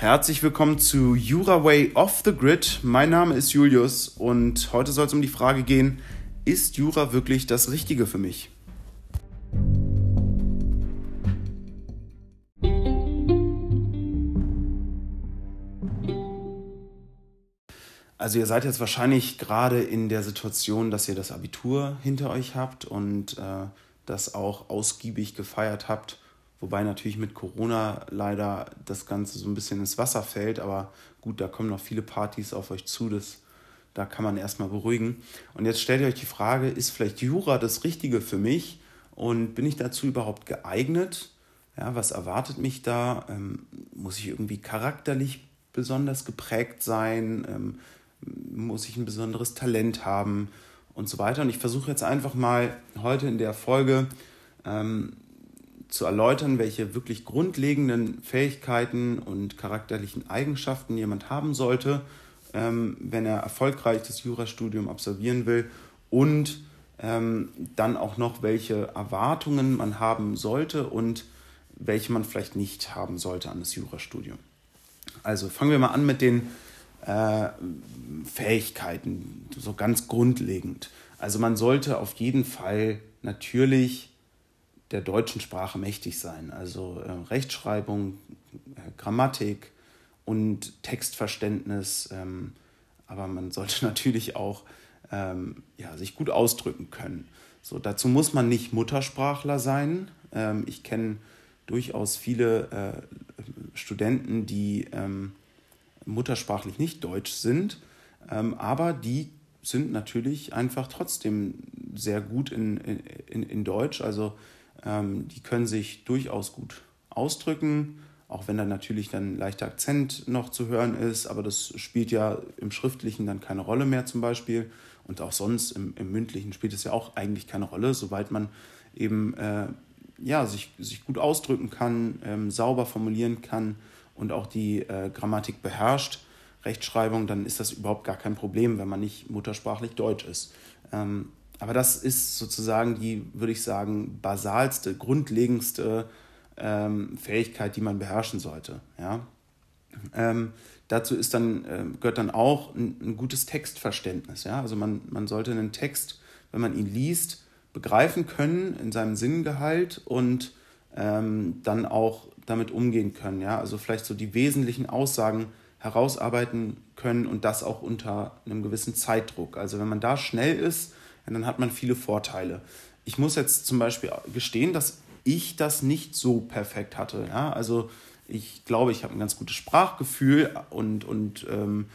Herzlich willkommen zu Jura Way Off the Grid. Mein Name ist Julius und heute soll es um die Frage gehen, ist Jura wirklich das Richtige für mich? Also ihr seid jetzt wahrscheinlich gerade in der Situation, dass ihr das Abitur hinter euch habt und äh, das auch ausgiebig gefeiert habt Wobei natürlich mit Corona leider das Ganze so ein bisschen ins Wasser fällt. Aber gut, da kommen noch viele Partys auf euch zu. Das, da kann man erstmal beruhigen. Und jetzt stellt ihr euch die Frage, ist vielleicht Jura das Richtige für mich? Und bin ich dazu überhaupt geeignet? Ja, was erwartet mich da? Ähm, muss ich irgendwie charakterlich besonders geprägt sein? Ähm, muss ich ein besonderes Talent haben? Und so weiter. Und ich versuche jetzt einfach mal heute in der Folge ähm, zu erläutern, welche wirklich grundlegenden Fähigkeiten und charakterlichen Eigenschaften jemand haben sollte, ähm, wenn er erfolgreich das Jurastudium absolvieren will und ähm, dann auch noch, welche Erwartungen man haben sollte und welche man vielleicht nicht haben sollte an das Jurastudium. Also fangen wir mal an mit den äh, Fähigkeiten, so ganz grundlegend. Also man sollte auf jeden Fall natürlich der deutschen Sprache mächtig sein. Also äh, Rechtschreibung, äh, Grammatik und Textverständnis. Ähm, aber man sollte natürlich auch ähm, ja, sich gut ausdrücken können. So, dazu muss man nicht Muttersprachler sein. Ähm, ich kenne durchaus viele äh, Studenten, die ähm, muttersprachlich nicht deutsch sind, ähm, aber die sind natürlich einfach trotzdem sehr gut in, in, in Deutsch. Also die können sich durchaus gut ausdrücken, auch wenn da natürlich dann leichter Akzent noch zu hören ist, aber das spielt ja im Schriftlichen dann keine Rolle mehr zum Beispiel. Und auch sonst im, im Mündlichen spielt es ja auch eigentlich keine Rolle, soweit man eben äh, ja, sich, sich gut ausdrücken kann, ähm, sauber formulieren kann und auch die äh, Grammatik beherrscht, Rechtschreibung, dann ist das überhaupt gar kein Problem, wenn man nicht muttersprachlich Deutsch ist. Ähm, aber das ist sozusagen die, würde ich sagen, basalste, grundlegendste ähm, Fähigkeit, die man beherrschen sollte. Ja? Ähm, dazu ist dann, äh, gehört dann auch ein, ein, gutes Textverständnis. Ja? Also man, man sollte einen Text, wenn man ihn liest, begreifen können in seinem Sinngehalt und ähm, dann auch damit umgehen können. Ja? Also vielleicht so die wesentlichen Aussagen herausarbeiten können und das auch unter einem gewissen Zeitdruck. Also wenn man da schnell ist, dann hat man viele Vorteile. Ich muss jetzt zum Beispiel gestehen, dass ich das nicht so perfekt hatte. Ja? Also ich glaube, ich habe ein ganz gutes Sprachgefühl und, und ähm,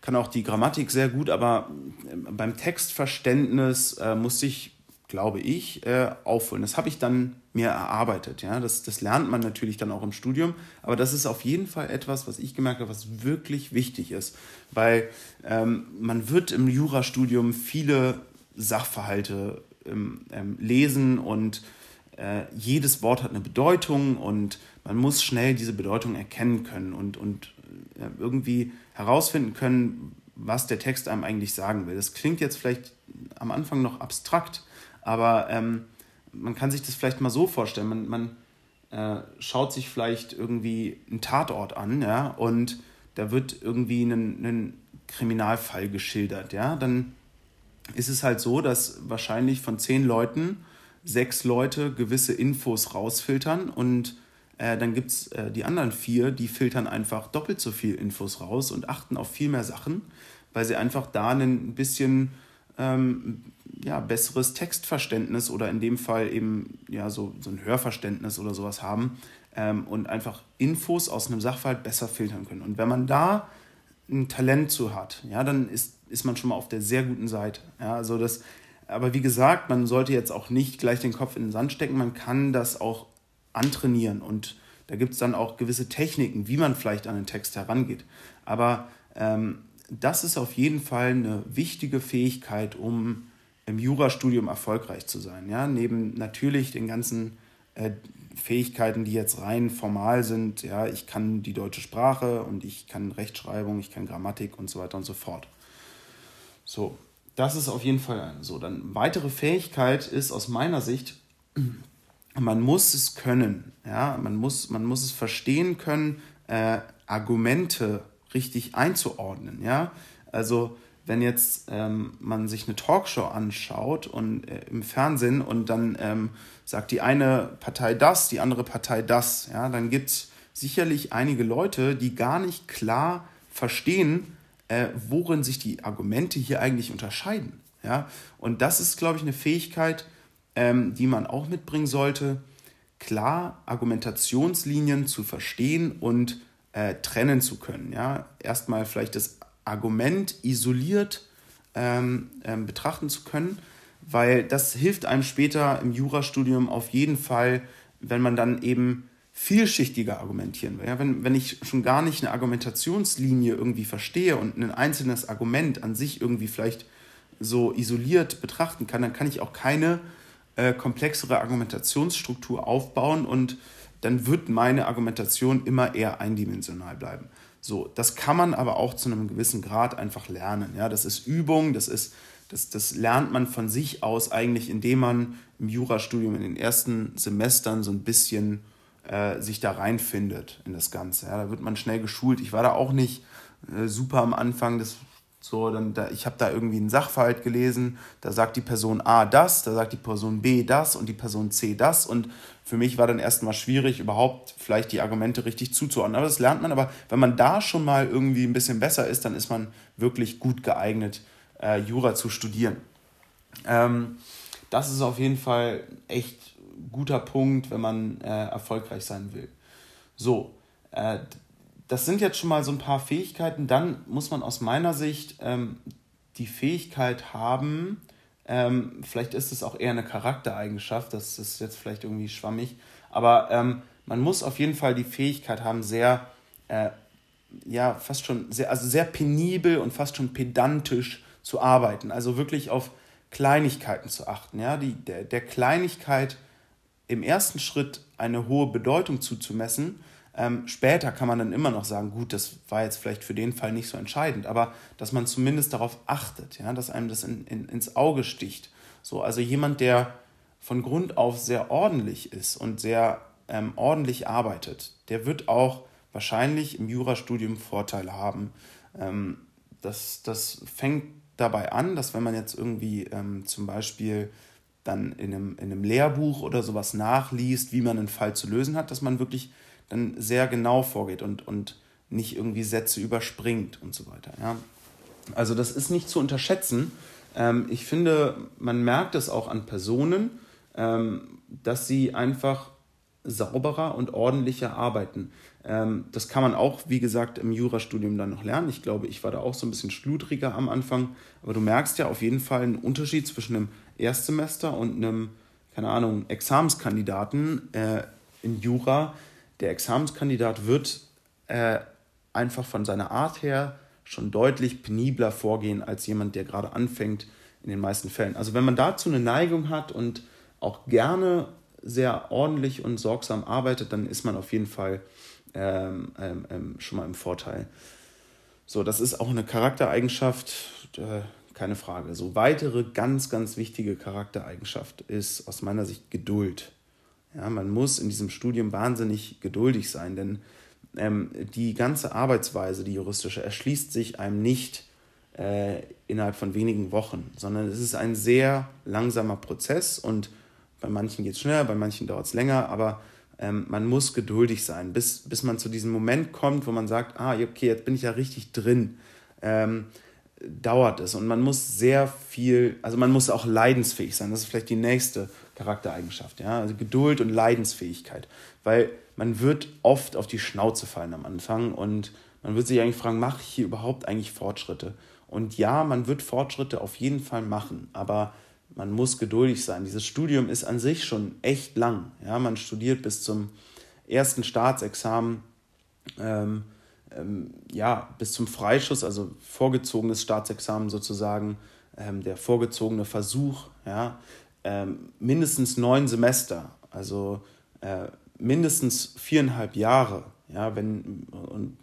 kann auch die Grammatik sehr gut, aber ähm, beim Textverständnis äh, musste ich, glaube ich, äh, aufholen. Das habe ich dann mir erarbeitet. Ja? Das, das lernt man natürlich dann auch im Studium, aber das ist auf jeden Fall etwas, was ich gemerkt habe, was wirklich wichtig ist, weil ähm, man wird im Jurastudium viele Sachverhalte ähm, ähm, lesen und äh, jedes Wort hat eine Bedeutung und man muss schnell diese Bedeutung erkennen können und, und äh, irgendwie herausfinden können, was der Text einem eigentlich sagen will. Das klingt jetzt vielleicht am Anfang noch abstrakt, aber ähm, man kann sich das vielleicht mal so vorstellen. Man, man äh, schaut sich vielleicht irgendwie einen Tatort an, ja, und da wird irgendwie ein, Kriminalfall geschildert, ja, dann ist es halt so, dass wahrscheinlich von zehn Leuten sechs Leute gewisse Infos rausfiltern und äh, dann gibt es äh, die anderen vier, die filtern einfach doppelt so viel Infos raus und achten auf viel mehr Sachen, weil sie einfach da ein bisschen ähm, ja, besseres Textverständnis oder in dem Fall eben ja, so, so ein Hörverständnis oder sowas haben ähm, und einfach Infos aus einem Sachverhalt besser filtern können. Und wenn man da ein Talent zu hat, ja, dann ist, ist man schon mal auf der sehr guten Seite. Ja, also das, aber wie gesagt, man sollte jetzt auch nicht gleich den Kopf in den Sand stecken, man kann das auch antrainieren und da gibt es dann auch gewisse Techniken, wie man vielleicht an den Text herangeht. Aber ähm, das ist auf jeden Fall eine wichtige Fähigkeit, um im Jurastudium erfolgreich zu sein. Ja? Neben natürlich den ganzen äh, Fähigkeiten, die jetzt rein formal sind. Ja, ich kann die deutsche Sprache und ich kann Rechtschreibung, ich kann Grammatik und so weiter und so fort. So, das ist auf jeden Fall so. Dann weitere Fähigkeit ist aus meiner Sicht, man muss es können. Ja, man muss, man muss es verstehen können, äh, Argumente richtig einzuordnen. Ja? Also wenn jetzt ähm, man sich eine Talkshow anschaut und äh, im Fernsehen und dann ähm, sagt die eine Partei das, die andere Partei das, ja, dann gibt es sicherlich einige Leute, die gar nicht klar verstehen, äh, worin sich die Argumente hier eigentlich unterscheiden. Ja? Und das ist, glaube ich, eine Fähigkeit, ähm, die man auch mitbringen sollte, klar Argumentationslinien zu verstehen und äh, trennen zu können. Ja? Erstmal vielleicht das Argument isoliert ähm, ähm, betrachten zu können, weil das hilft einem später im Jurastudium auf jeden Fall, wenn man dann eben vielschichtiger argumentieren. Ja, wenn, wenn ich schon gar nicht eine Argumentationslinie irgendwie verstehe und ein einzelnes Argument an sich irgendwie vielleicht so isoliert betrachten kann, dann kann ich auch keine äh, komplexere Argumentationsstruktur aufbauen und dann wird meine Argumentation immer eher eindimensional bleiben. So, das kann man aber auch zu einem gewissen Grad einfach lernen. Ja, das ist Übung, das ist, das, das lernt man von sich aus eigentlich, indem man im Jurastudium in den ersten Semestern so ein bisschen äh, sich da reinfindet in das Ganze. Ja, da wird man schnell geschult. Ich war da auch nicht äh, super am Anfang. Das so, dann da, ich habe da irgendwie einen Sachverhalt gelesen, da sagt die Person A das, da sagt die Person B das und die Person C das. Und für mich war dann erstmal schwierig, überhaupt vielleicht die Argumente richtig zuzuordnen. Aber das lernt man, aber wenn man da schon mal irgendwie ein bisschen besser ist, dann ist man wirklich gut geeignet, äh, Jura zu studieren. Ähm, das ist auf jeden Fall echt guter Punkt, wenn man äh, erfolgreich sein will. So, äh, das sind jetzt schon mal so ein paar Fähigkeiten. Dann muss man aus meiner Sicht ähm, die Fähigkeit haben, ähm, vielleicht ist es auch eher eine Charaktereigenschaft, das ist jetzt vielleicht irgendwie schwammig, aber ähm, man muss auf jeden Fall die Fähigkeit haben, sehr, äh, ja, fast schon sehr, also sehr penibel und fast schon pedantisch zu arbeiten. Also wirklich auf Kleinigkeiten zu achten. Ja? Die, der, der Kleinigkeit im ersten Schritt eine hohe Bedeutung zuzumessen ähm, später kann man dann immer noch sagen, gut, das war jetzt vielleicht für den Fall nicht so entscheidend, aber dass man zumindest darauf achtet, ja, dass einem das in, in, ins Auge sticht. So, also jemand, der von Grund auf sehr ordentlich ist und sehr ähm, ordentlich arbeitet, der wird auch wahrscheinlich im Jurastudium Vorteile haben. Ähm, das, das fängt dabei an, dass wenn man jetzt irgendwie ähm, zum Beispiel dann in einem, in einem Lehrbuch oder sowas nachliest, wie man einen Fall zu lösen hat, dass man wirklich dann sehr genau vorgeht und, und nicht irgendwie Sätze überspringt und so weiter. Ja? Also das ist nicht zu unterschätzen. Ähm, ich finde, man merkt es auch an Personen, ähm, dass sie einfach sauberer und ordentlicher arbeiten. Ähm, das kann man auch, wie gesagt, im Jurastudium dann noch lernen. Ich glaube, ich war da auch so ein bisschen schludriger am Anfang. Aber du merkst ja auf jeden Fall einen Unterschied zwischen einem Erstsemester und einem, keine Ahnung, Examenskandidaten äh, in Jura, der Examenskandidat wird äh, einfach von seiner Art her schon deutlich penibler vorgehen als jemand, der gerade anfängt in den meisten Fällen. Also wenn man dazu eine Neigung hat und auch gerne sehr ordentlich und sorgsam arbeitet, dann ist man auf jeden Fall ähm, ähm, ähm schon mal im Vorteil. So, das ist auch eine Charaktereigenschaft, äh, keine Frage. So weitere ganz, ganz wichtige Charaktereigenschaft ist aus meiner Sicht Geduld. Ja, man muss in diesem Studium wahnsinnig geduldig sein, denn ähm, die ganze Arbeitsweise, die juristische, erschließt sich einem nicht äh, innerhalb von wenigen Wochen, sondern es ist ein sehr langsamer Prozess und bei manchen geht es schneller, bei manchen dauert es länger, aber ähm, man muss geduldig sein, bis, bis man zu diesem Moment kommt, wo man sagt, ah, okay, jetzt bin ich ja richtig drin. Ähm, dauert es und man muss sehr viel, also man muss auch leidensfähig sein. Das ist vielleicht die nächste Charaktereigenschaft, ja, also Geduld und Leidensfähigkeit, weil man wird oft auf die Schnauze fallen am Anfang und man wird sich eigentlich fragen, mache ich hier überhaupt eigentlich Fortschritte? Und ja, man wird Fortschritte auf jeden Fall machen, aber man muss geduldig sein. Dieses Studium ist an sich schon echt lang. Ja, man studiert bis zum ersten Staatsexamen, ähm, ähm, ja, bis zum Freischuss, also vorgezogenes Staatsexamen sozusagen, ähm, der vorgezogene Versuch, ja, ähm, mindestens neun Semester, also äh, mindestens viereinhalb Jahre. Ja, wenn, und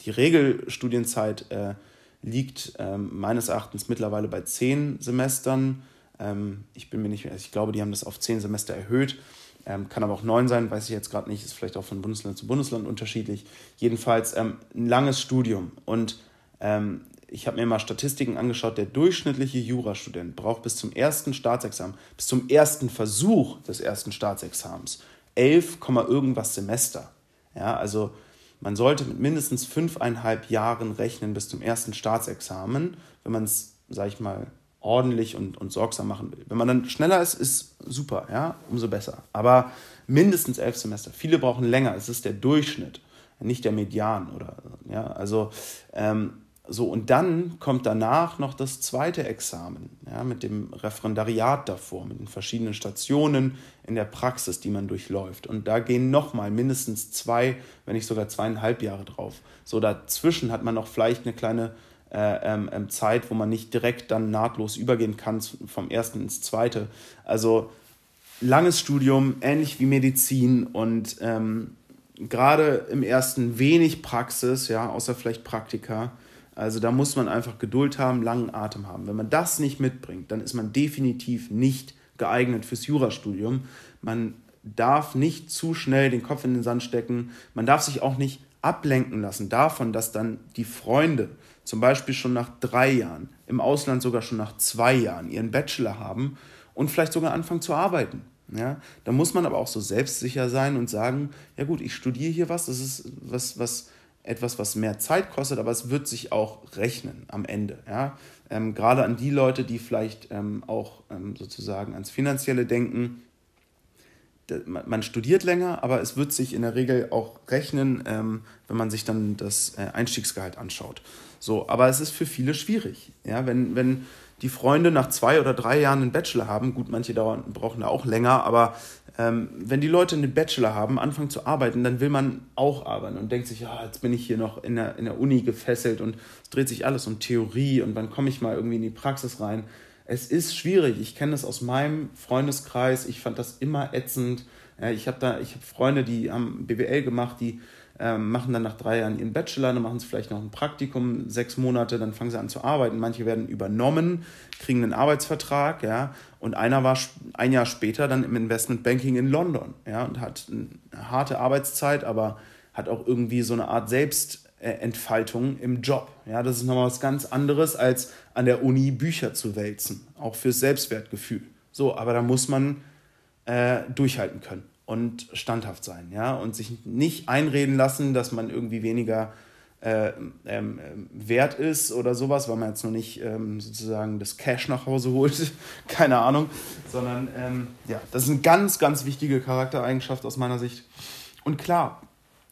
die Regelstudienzeit äh, liegt ähm, meines Erachtens mittlerweile bei zehn Semestern. Ähm, ich bin mir nicht mehr, ich glaube, die haben das auf zehn Semester erhöht. Ähm, kann aber auch neun sein, weiß ich jetzt gerade nicht, ist vielleicht auch von Bundesland zu Bundesland unterschiedlich. Jedenfalls ähm, ein langes Studium. Und ähm, ich habe mir mal Statistiken angeschaut, der durchschnittliche Jurastudent braucht bis zum ersten Staatsexamen, bis zum ersten Versuch des ersten Staatsexamens 11, irgendwas Semester. Ja, also man sollte mit mindestens fünfeinhalb Jahren rechnen bis zum ersten Staatsexamen, wenn man es, sag ich mal, ordentlich und, und sorgsam machen will. Wenn man dann schneller ist, ist super, ja, umso besser. Aber mindestens elf Semester. Viele brauchen länger. Es ist der Durchschnitt, nicht der Median oder ja. Also ähm, so, und dann kommt danach noch das zweite Examen, ja, mit dem Referendariat davor, mit den verschiedenen Stationen in der Praxis, die man durchläuft. Und da gehen nochmal mindestens zwei, wenn nicht sogar zweieinhalb Jahre drauf. So, dazwischen hat man noch vielleicht eine kleine ähm, ähm Zeit, wo man nicht direkt dann nahtlos übergehen kann vom ersten ins zweite. Also langes Studium, ähnlich wie Medizin und ähm, gerade im ersten wenig Praxis, ja, außer vielleicht Praktika also da muss man einfach Geduld haben, langen Atem haben. Wenn man das nicht mitbringt, dann ist man definitiv nicht geeignet fürs Jurastudium. Man darf nicht zu schnell den Kopf in den Sand stecken. Man darf sich auch nicht ablenken lassen davon, dass dann die Freunde zum Beispiel schon nach drei Jahren, im Ausland sogar schon nach zwei Jahren ihren Bachelor haben und vielleicht sogar anfangen zu arbeiten. Ja, da muss man aber auch so selbstsicher sein und sagen, ja gut, ich studiere hier was, das ist was, was etwas, was mehr Zeit kostet, aber es wird sich auch rechnen am Ende. Ja? Ähm, gerade an die Leute, die vielleicht ähm, auch ähm, sozusagen ans Finanzielle denken. Man studiert länger, aber es wird sich in der Regel auch rechnen, ähm, wenn man sich dann das äh, Einstiegsgehalt anschaut. So, aber es ist für viele schwierig. Ja? Wenn, wenn die Freunde nach zwei oder drei Jahren einen Bachelor haben, gut, manche dauern, brauchen da auch länger, aber ähm, wenn die Leute einen Bachelor haben, anfangen zu arbeiten, dann will man auch arbeiten und denkt sich, ja, jetzt bin ich hier noch in der, in der Uni gefesselt und es dreht sich alles um Theorie und wann komme ich mal irgendwie in die Praxis rein. Es ist schwierig. Ich kenne das aus meinem Freundeskreis. Ich fand das immer ätzend. Ich habe da, ich habe Freunde, die haben BWL gemacht, die ähm, machen dann nach drei Jahren ihren Bachelor, dann machen sie vielleicht noch ein Praktikum, sechs Monate, dann fangen sie an zu arbeiten. Manche werden übernommen, kriegen einen Arbeitsvertrag, ja, und einer war ein Jahr später dann im Investmentbanking in London, ja, und hat eine harte Arbeitszeit, aber hat auch irgendwie so eine Art Selbstentfaltung im Job. Ja, das ist nochmal was ganz anderes, als an der Uni Bücher zu wälzen, auch fürs Selbstwertgefühl. So, aber da muss man äh, durchhalten können und standhaft sein, ja, und sich nicht einreden lassen, dass man irgendwie weniger äh, ähm, wert ist oder sowas, weil man jetzt noch nicht ähm, sozusagen das Cash nach Hause holt, keine Ahnung, sondern ähm, ja, das ist eine ganz, ganz wichtige Charaktereigenschaft aus meiner Sicht. Und klar,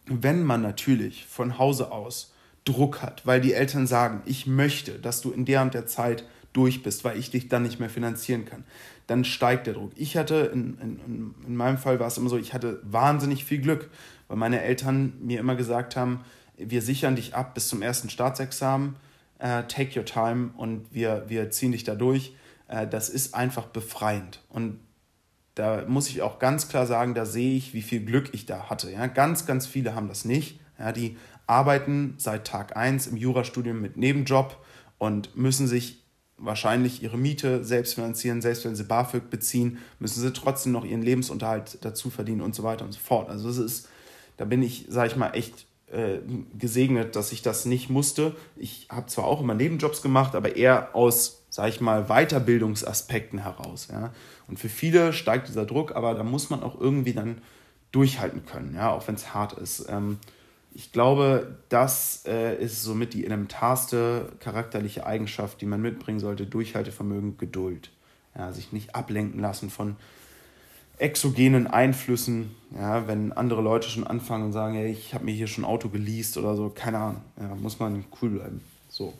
wenn man natürlich von Hause aus Druck hat, weil die Eltern sagen, ich möchte, dass du in der und der Zeit durch bist, weil ich dich dann nicht mehr finanzieren kann, dann steigt der Druck. Ich hatte, in, in, in meinem Fall war es immer so, ich hatte wahnsinnig viel Glück, weil meine Eltern mir immer gesagt haben, wir sichern dich ab bis zum ersten Staatsexamen, äh, take your time und wir, wir ziehen dich da durch. Äh, das ist einfach befreiend. Und da muss ich auch ganz klar sagen, da sehe ich, wie viel Glück ich da hatte. Ja? Ganz, ganz viele haben das nicht. Ja? Die arbeiten seit Tag 1 im Jurastudium mit Nebenjob und müssen sich wahrscheinlich ihre Miete selbst finanzieren, selbst wenn sie BAföG beziehen, müssen sie trotzdem noch ihren Lebensunterhalt dazu verdienen und so weiter und so fort. Also das ist, da bin ich, sage ich mal, echt äh, gesegnet, dass ich das nicht musste. Ich habe zwar auch immer Nebenjobs gemacht, aber eher aus, sage ich mal, Weiterbildungsaspekten heraus. Ja? Und für viele steigt dieser Druck, aber da muss man auch irgendwie dann durchhalten können, ja, auch wenn es hart ist. Ähm, ich glaube, das äh, ist somit die elementarste charakterliche Eigenschaft, die man mitbringen sollte: Durchhaltevermögen, Geduld. Ja, sich nicht ablenken lassen von exogenen Einflüssen. Ja, wenn andere Leute schon anfangen und sagen, hey, ich habe mir hier schon ein Auto geleast oder so, keine Ahnung, ja, muss man cool bleiben. So.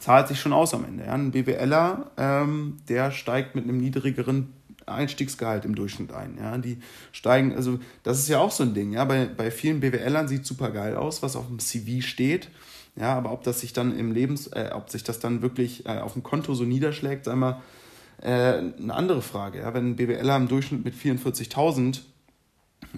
Zahlt sich schon aus am Ende. Ja. Ein BWLer, ähm, der steigt mit einem niedrigeren Einstiegsgehalt im Durchschnitt ein. Ja? Die steigen, also das ist ja auch so ein Ding. Ja? Bei, bei vielen BWLern sieht super geil aus, was auf dem CV steht. Ja, aber ob das sich dann im Lebens, äh, ob sich das dann wirklich äh, auf dem Konto so niederschlägt, sei mal äh, eine andere Frage. Ja? Wenn ein BWLer im Durchschnitt mit 44.000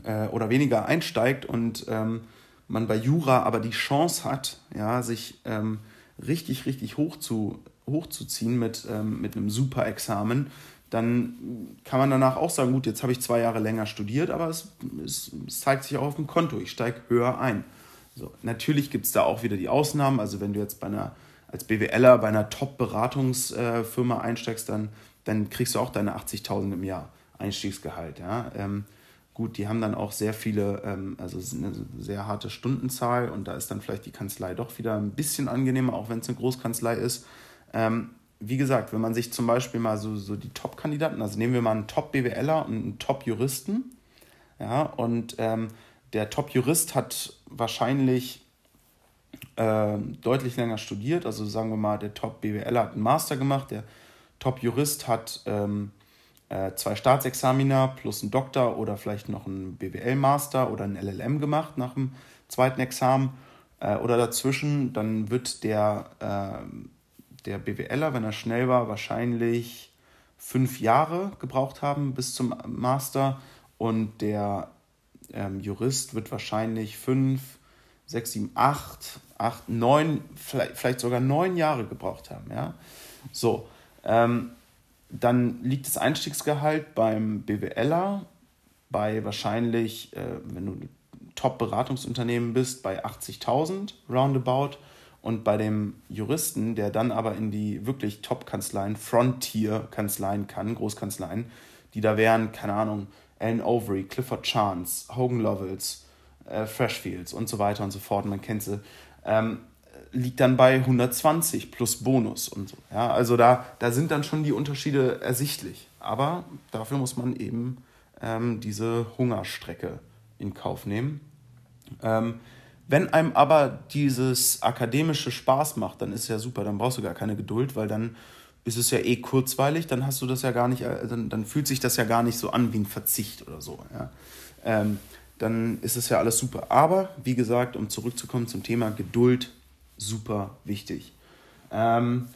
äh, oder weniger einsteigt und ähm, man bei Jura aber die Chance hat, ja, sich ähm, richtig, richtig hoch zu, hochzuziehen mit, ähm, mit einem super Examen, dann kann man danach auch sagen, gut, jetzt habe ich zwei Jahre länger studiert, aber es, es, es zeigt sich auch auf dem Konto, ich steige höher ein. So, natürlich gibt es da auch wieder die Ausnahmen, also wenn du jetzt bei einer, als BWLer bei einer Top-Beratungsfirma einsteigst, dann, dann kriegst du auch deine 80.000 im Jahr Einstiegsgehalt. Ja? Ähm, gut, die haben dann auch sehr viele, ähm, also eine sehr harte Stundenzahl und da ist dann vielleicht die Kanzlei doch wieder ein bisschen angenehmer, auch wenn es eine Großkanzlei ist. Ähm, wie gesagt, wenn man sich zum Beispiel mal so, so die Top-Kandidaten, also nehmen wir mal einen Top-BWLer und einen Top-Juristen, ja, und ähm, der Top-Jurist hat wahrscheinlich äh, deutlich länger studiert, also sagen wir mal, der Top-BWLer hat einen Master gemacht, der Top-Jurist hat ähm, äh, zwei Staatsexamina plus einen Doktor oder vielleicht noch einen BWL-Master oder einen LLM gemacht nach dem zweiten Examen äh, oder dazwischen, dann wird der äh, der BWLer, wenn er schnell war, wahrscheinlich fünf Jahre gebraucht haben bis zum Master und der ähm, Jurist wird wahrscheinlich fünf, sechs, sieben, acht, acht, neun, vielleicht, vielleicht sogar neun Jahre gebraucht haben. Ja? So, ähm, dann liegt das Einstiegsgehalt beim BWLer bei wahrscheinlich, äh, wenn du Top-Beratungsunternehmen bist, bei 80.000 roundabout. Und bei dem Juristen, der dann aber in die wirklich Top-Kanzleien, Frontier-Kanzleien kann, Großkanzleien, die da wären, keine Ahnung, Alan Overy, Clifford Chance, Hogan Lovells, äh, Freshfields und so weiter und so fort, man kennt sie, ähm, liegt dann bei 120 plus Bonus und so. Ja, also da, da sind dann schon die Unterschiede ersichtlich. Aber dafür muss man eben ähm, diese Hungerstrecke in Kauf nehmen. Ähm, wenn einem aber dieses akademische Spaß macht, dann ist ja super, dann brauchst du gar keine Geduld, weil dann ist es ja eh kurzweilig, dann hast du das ja gar nicht, äh, dann, dann fühlt sich das ja gar nicht so an wie ein Verzicht oder so. Ja. Ähm, dann ist es ja alles super. Aber wie gesagt, um zurückzukommen zum Thema Geduld, super wichtig. Ähm,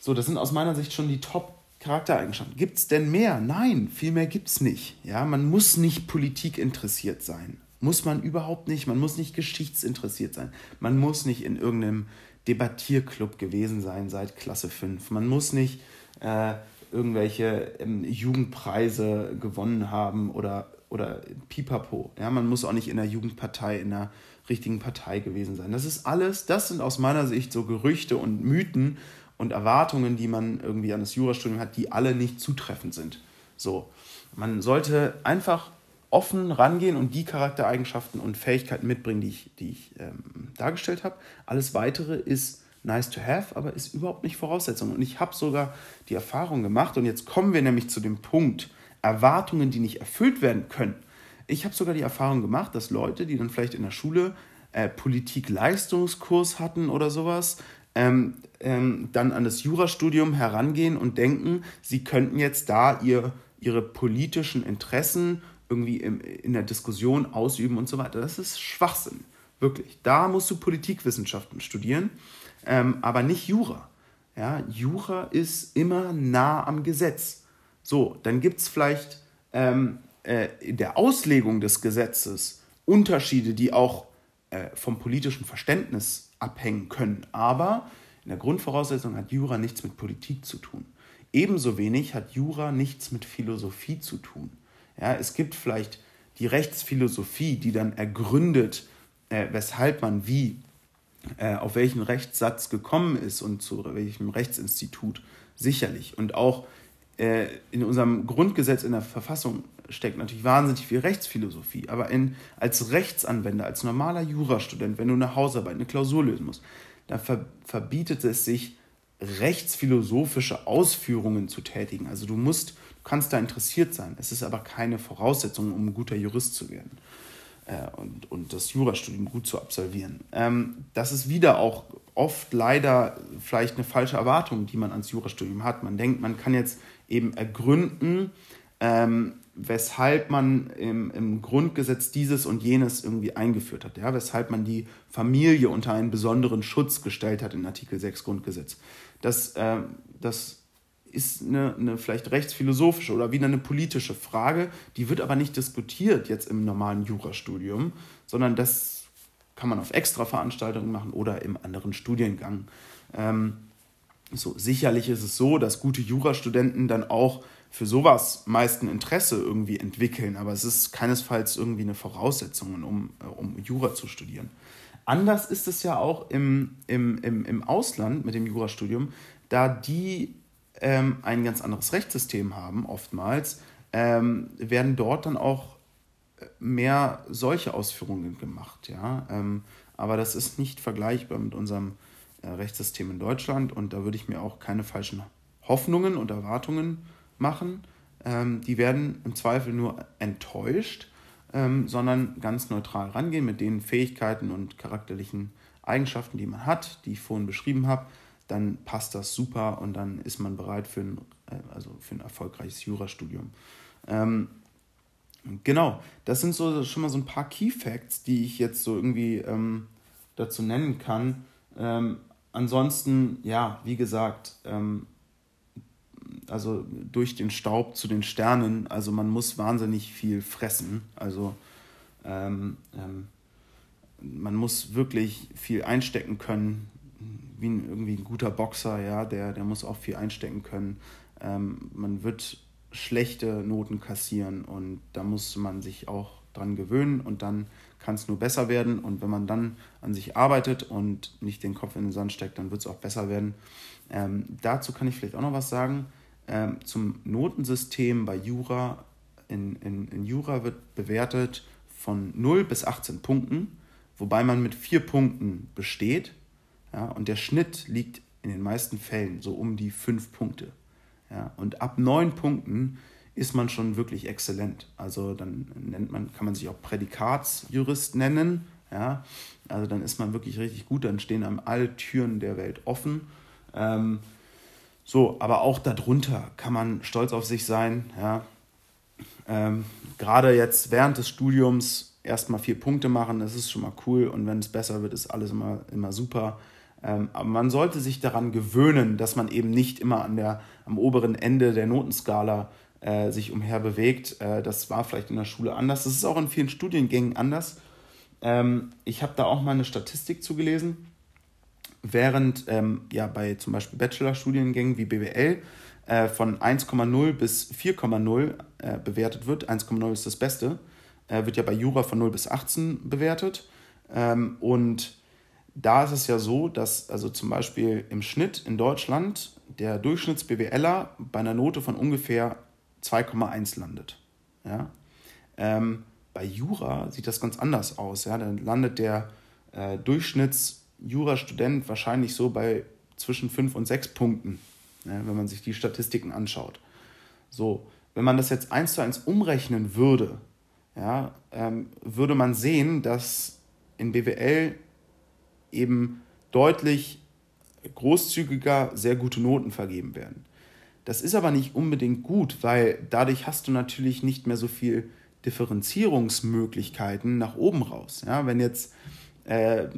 so, das sind aus meiner Sicht schon die Top Charaktereigenschaften. Gibt es denn mehr? Nein, viel mehr gibt es nicht. Ja, man muss nicht Politik interessiert sein. Muss man überhaupt nicht. Man muss nicht geschichtsinteressiert sein. Man muss nicht in irgendeinem Debattierclub gewesen sein seit Klasse 5. Man muss nicht äh, irgendwelche ähm, Jugendpreise gewonnen haben oder, oder pipapo. Ja, man muss auch nicht in der Jugendpartei, in der richtigen Partei gewesen sein. Das ist alles, das sind aus meiner Sicht so Gerüchte und Mythen und Erwartungen, die man irgendwie an das Jurastudium hat, die alle nicht zutreffend sind. So, man sollte einfach offen rangehen und die Charaktereigenschaften und Fähigkeiten mitbringen, die ich, die ich ähm, dargestellt habe. Alles Weitere ist nice to have, aber ist überhaupt nicht Voraussetzung. Und ich habe sogar die Erfahrung gemacht, und jetzt kommen wir nämlich zu dem Punkt, Erwartungen, die nicht erfüllt werden können. Ich habe sogar die Erfahrung gemacht, dass Leute, die dann vielleicht in der Schule äh, Politik-Leistungskurs hatten oder sowas, ähm, ähm, dann an das Jurastudium herangehen und denken, sie könnten jetzt da ihr, ihre politischen Interessen irgendwie im, in der Diskussion ausüben und so weiter. Das ist Schwachsinn, wirklich. Da musst du Politikwissenschaften studieren, ähm, aber nicht Jura. Ja, Jura ist immer nah am Gesetz. So, dann gibt es vielleicht ähm, äh, in der Auslegung des Gesetzes Unterschiede, die auch äh, vom politischen Verständnis abhängen können. Aber in der Grundvoraussetzung hat Jura nichts mit Politik zu tun. Ebenso wenig hat Jura nichts mit Philosophie zu tun. Ja, es gibt vielleicht die Rechtsphilosophie, die dann ergründet, äh, weshalb man wie äh, auf welchen Rechtssatz gekommen ist und zu welchem Rechtsinstitut sicherlich. Und auch äh, in unserem Grundgesetz, in der Verfassung steckt natürlich wahnsinnig viel Rechtsphilosophie. Aber in, als Rechtsanwender, als normaler Jurastudent, wenn du eine Hausarbeit, eine Klausur lösen musst, dann ver verbietet es sich, rechtsphilosophische Ausführungen zu tätigen. Also du musst Du kannst da interessiert sein. Es ist aber keine Voraussetzung, um ein guter Jurist zu werden äh, und, und das Jurastudium gut zu absolvieren. Ähm, das ist wieder auch oft leider vielleicht eine falsche Erwartung, die man ans Jurastudium hat. Man denkt, man kann jetzt eben ergründen, ähm, weshalb man im, im Grundgesetz dieses und jenes irgendwie eingeführt hat, ja? weshalb man die Familie unter einen besonderen Schutz gestellt hat in Artikel 6 Grundgesetz. Das, äh, das ist eine, eine vielleicht rechtsphilosophische oder wieder eine politische Frage, die wird aber nicht diskutiert jetzt im normalen Jurastudium, sondern das kann man auf Extra-Veranstaltungen machen oder im anderen Studiengang. Ähm, so, sicherlich ist es so, dass gute Jurastudenten dann auch für sowas meist ein Interesse irgendwie entwickeln, aber es ist keinesfalls irgendwie eine Voraussetzung, um, äh, um Jura zu studieren. Anders ist es ja auch im, im, im, im Ausland mit dem Jurastudium, da die ähm, ein ganz anderes Rechtssystem haben, oftmals, ähm, werden dort dann auch mehr solche Ausführungen gemacht. Ja? Ähm, aber das ist nicht vergleichbar mit unserem äh, Rechtssystem in Deutschland und da würde ich mir auch keine falschen Hoffnungen und Erwartungen machen. Ähm, die werden im Zweifel nur enttäuscht, ähm, sondern ganz neutral rangehen mit den Fähigkeiten und charakterlichen Eigenschaften, die man hat, die ich vorhin beschrieben habe. Dann passt das super und dann ist man bereit für ein, äh, also für ein erfolgreiches Jurastudium. Ähm, Genau, das sind so schon mal so ein paar Key Facts, die ich jetzt so irgendwie ähm, dazu nennen kann. Ähm, ansonsten, ja, wie gesagt, ähm, also durch den Staub zu den Sternen, also man muss wahnsinnig viel fressen. Also ähm, ähm, man muss wirklich viel einstecken können, wie ein, irgendwie ein guter Boxer, ja, der, der muss auch viel einstecken können. Ähm, man wird schlechte Noten kassieren und da muss man sich auch dran gewöhnen und dann kann es nur besser werden und wenn man dann an sich arbeitet und nicht den Kopf in den Sand steckt, dann wird es auch besser werden. Ähm, dazu kann ich vielleicht auch noch was sagen. Ähm, zum Notensystem bei Jura. In, in, in Jura wird bewertet von 0 bis 18 Punkten, wobei man mit 4 Punkten besteht. Ja, und der Schnitt liegt in den meisten Fällen so um die 5 Punkte. Ja, und ab neun Punkten ist man schon wirklich exzellent. Also dann nennt man, kann man sich auch Prädikatsjurist nennen. Ja, also dann ist man wirklich richtig gut, dann stehen einem alle Türen der Welt offen. Ähm, so, aber auch darunter kann man stolz auf sich sein. Ja. Ähm, Gerade jetzt während des Studiums erstmal vier Punkte machen, das ist schon mal cool und wenn es besser wird, ist alles immer, immer super. Ähm, aber man sollte sich daran gewöhnen, dass man eben nicht immer an der, am oberen Ende der Notenskala äh, sich umher bewegt. Äh, das war vielleicht in der Schule anders. Das ist auch in vielen Studiengängen anders. Ähm, ich habe da auch mal eine Statistik zugelesen. Während ähm, ja bei zum Beispiel Bachelorstudiengängen wie BWL äh, von 1,0 bis 4,0 äh, bewertet wird, 1,0 ist das Beste, äh, wird ja bei Jura von 0 bis 18 bewertet. Ähm, und da ist es ja so, dass also zum Beispiel im Schnitt in Deutschland der Durchschnitts-BWLer bei einer Note von ungefähr 2,1 landet. Ja? Ähm, bei Jura sieht das ganz anders aus. Ja? Dann landet der äh, Durchschnitts-Jurastudent wahrscheinlich so bei zwischen 5 und 6 Punkten, ja? wenn man sich die Statistiken anschaut. So, wenn man das jetzt eins zu eins umrechnen würde, ja, ähm, würde man sehen, dass in BWL eben deutlich großzügiger sehr gute Noten vergeben werden. Das ist aber nicht unbedingt gut, weil dadurch hast du natürlich nicht mehr so viel Differenzierungsmöglichkeiten nach oben raus. Ja, wenn jetzt äh,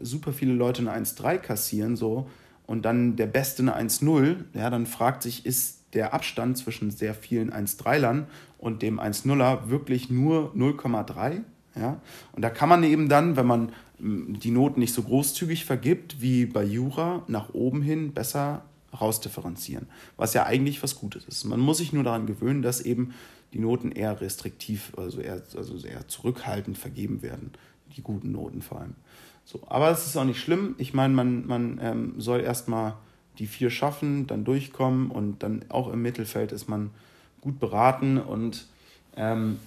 super viele Leute eine 1,3 kassieren so und dann der Beste eine 1,0, ja, dann fragt sich, ist der Abstand zwischen sehr vielen 1,3lern und dem 1,0er wirklich nur 0,3? Ja? Und da kann man eben dann, wenn man die Noten nicht so großzügig vergibt wie bei Jura, nach oben hin besser rausdifferenzieren. Was ja eigentlich was Gutes ist. Man muss sich nur daran gewöhnen, dass eben die Noten eher restriktiv, also eher, also eher zurückhaltend vergeben werden. Die guten Noten vor allem. So, aber es ist auch nicht schlimm. Ich meine, man, man ähm, soll erstmal die vier schaffen, dann durchkommen und dann auch im Mittelfeld ist man gut beraten und ähm,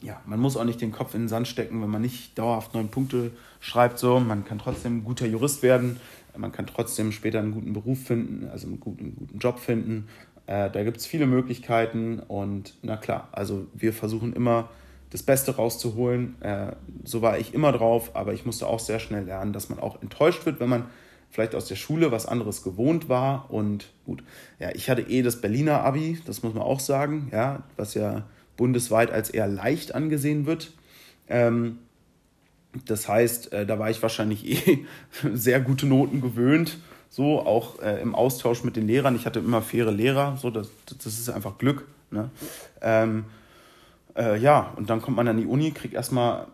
ja, man muss auch nicht den Kopf in den Sand stecken, wenn man nicht dauerhaft neun Punkte schreibt. So, man kann trotzdem ein guter Jurist werden, man kann trotzdem später einen guten Beruf finden, also einen guten, einen guten Job finden. Äh, da gibt es viele Möglichkeiten und na klar, also wir versuchen immer das Beste rauszuholen. Äh, so war ich immer drauf, aber ich musste auch sehr schnell lernen, dass man auch enttäuscht wird, wenn man vielleicht aus der Schule was anderes gewohnt war. Und gut, ja, ich hatte eh das Berliner Abi, das muss man auch sagen, ja, was ja bundesweit als eher leicht angesehen wird. Ähm, das heißt, äh, da war ich wahrscheinlich eh sehr gute Noten gewöhnt, so auch äh, im Austausch mit den Lehrern. Ich hatte immer faire Lehrer, so das, das ist einfach Glück. Ne? Ähm, äh, ja, und dann kommt man an die Uni, kriegt erstmal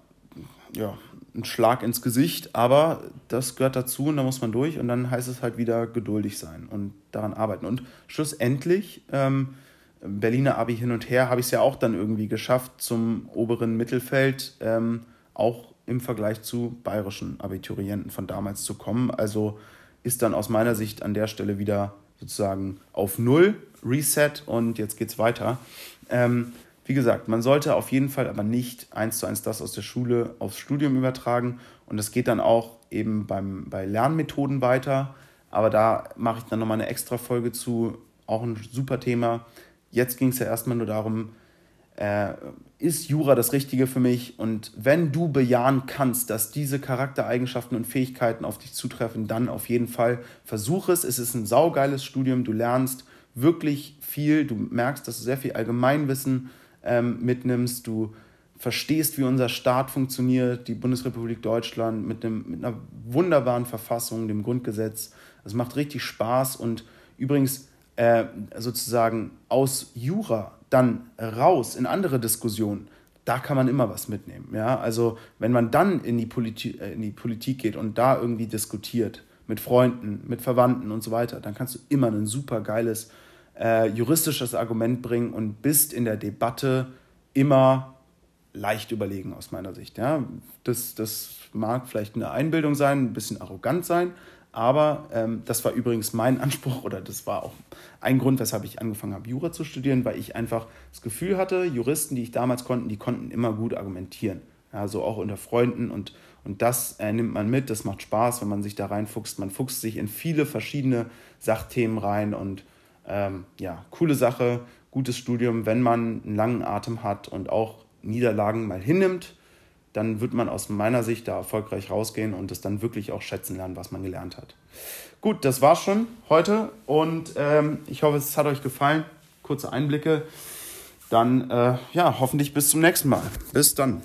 ja, einen Schlag ins Gesicht, aber das gehört dazu und da muss man durch und dann heißt es halt wieder geduldig sein und daran arbeiten. Und schlussendlich ähm, Berliner Abi hin und her habe ich es ja auch dann irgendwie geschafft zum oberen Mittelfeld, ähm, auch im Vergleich zu bayerischen Abiturienten von damals zu kommen. Also ist dann aus meiner Sicht an der Stelle wieder sozusagen auf Null, Reset und jetzt geht's weiter. Ähm, wie gesagt, man sollte auf jeden Fall aber nicht eins zu eins das aus der Schule aufs Studium übertragen. Und das geht dann auch eben beim, bei Lernmethoden weiter. Aber da mache ich dann nochmal eine extra Folge zu. Auch ein super Thema. Jetzt ging es ja erstmal nur darum, äh, ist Jura das Richtige für mich? Und wenn du bejahen kannst, dass diese Charaktereigenschaften und Fähigkeiten auf dich zutreffen, dann auf jeden Fall versuch es. Es ist ein saugeiles Studium, du lernst wirklich viel, du merkst, dass du sehr viel Allgemeinwissen ähm, mitnimmst, du verstehst, wie unser Staat funktioniert, die Bundesrepublik Deutschland mit, einem, mit einer wunderbaren Verfassung, dem Grundgesetz. Es macht richtig Spaß und übrigens äh, sozusagen aus Jura dann raus in andere Diskussionen, da kann man immer was mitnehmen. Ja? Also wenn man dann in die, äh, in die Politik geht und da irgendwie diskutiert, mit Freunden, mit Verwandten und so weiter, dann kannst du immer ein super geiles äh, juristisches Argument bringen und bist in der Debatte immer leicht überlegen aus meiner Sicht. Ja? Das, das mag vielleicht eine Einbildung sein, ein bisschen arrogant sein, aber ähm, das war übrigens mein Anspruch oder das war auch ein Grund, weshalb ich angefangen habe, Jura zu studieren, weil ich einfach das Gefühl hatte, Juristen, die ich damals konnten, die konnten immer gut argumentieren. Ja, so auch unter Freunden und, und das äh, nimmt man mit, das macht Spaß, wenn man sich da reinfuchst. Man fuchst sich in viele verschiedene Sachthemen rein und ähm, ja, coole Sache, gutes Studium, wenn man einen langen Atem hat und auch Niederlagen mal hinnimmt, dann wird man aus meiner Sicht da erfolgreich rausgehen und es dann wirklich auch schätzen lernen, was man gelernt hat. Gut, das war's schon heute und ähm, ich hoffe, es hat euch gefallen. Kurze Einblicke. Dann, äh, ja, hoffentlich bis zum nächsten Mal. Bis dann.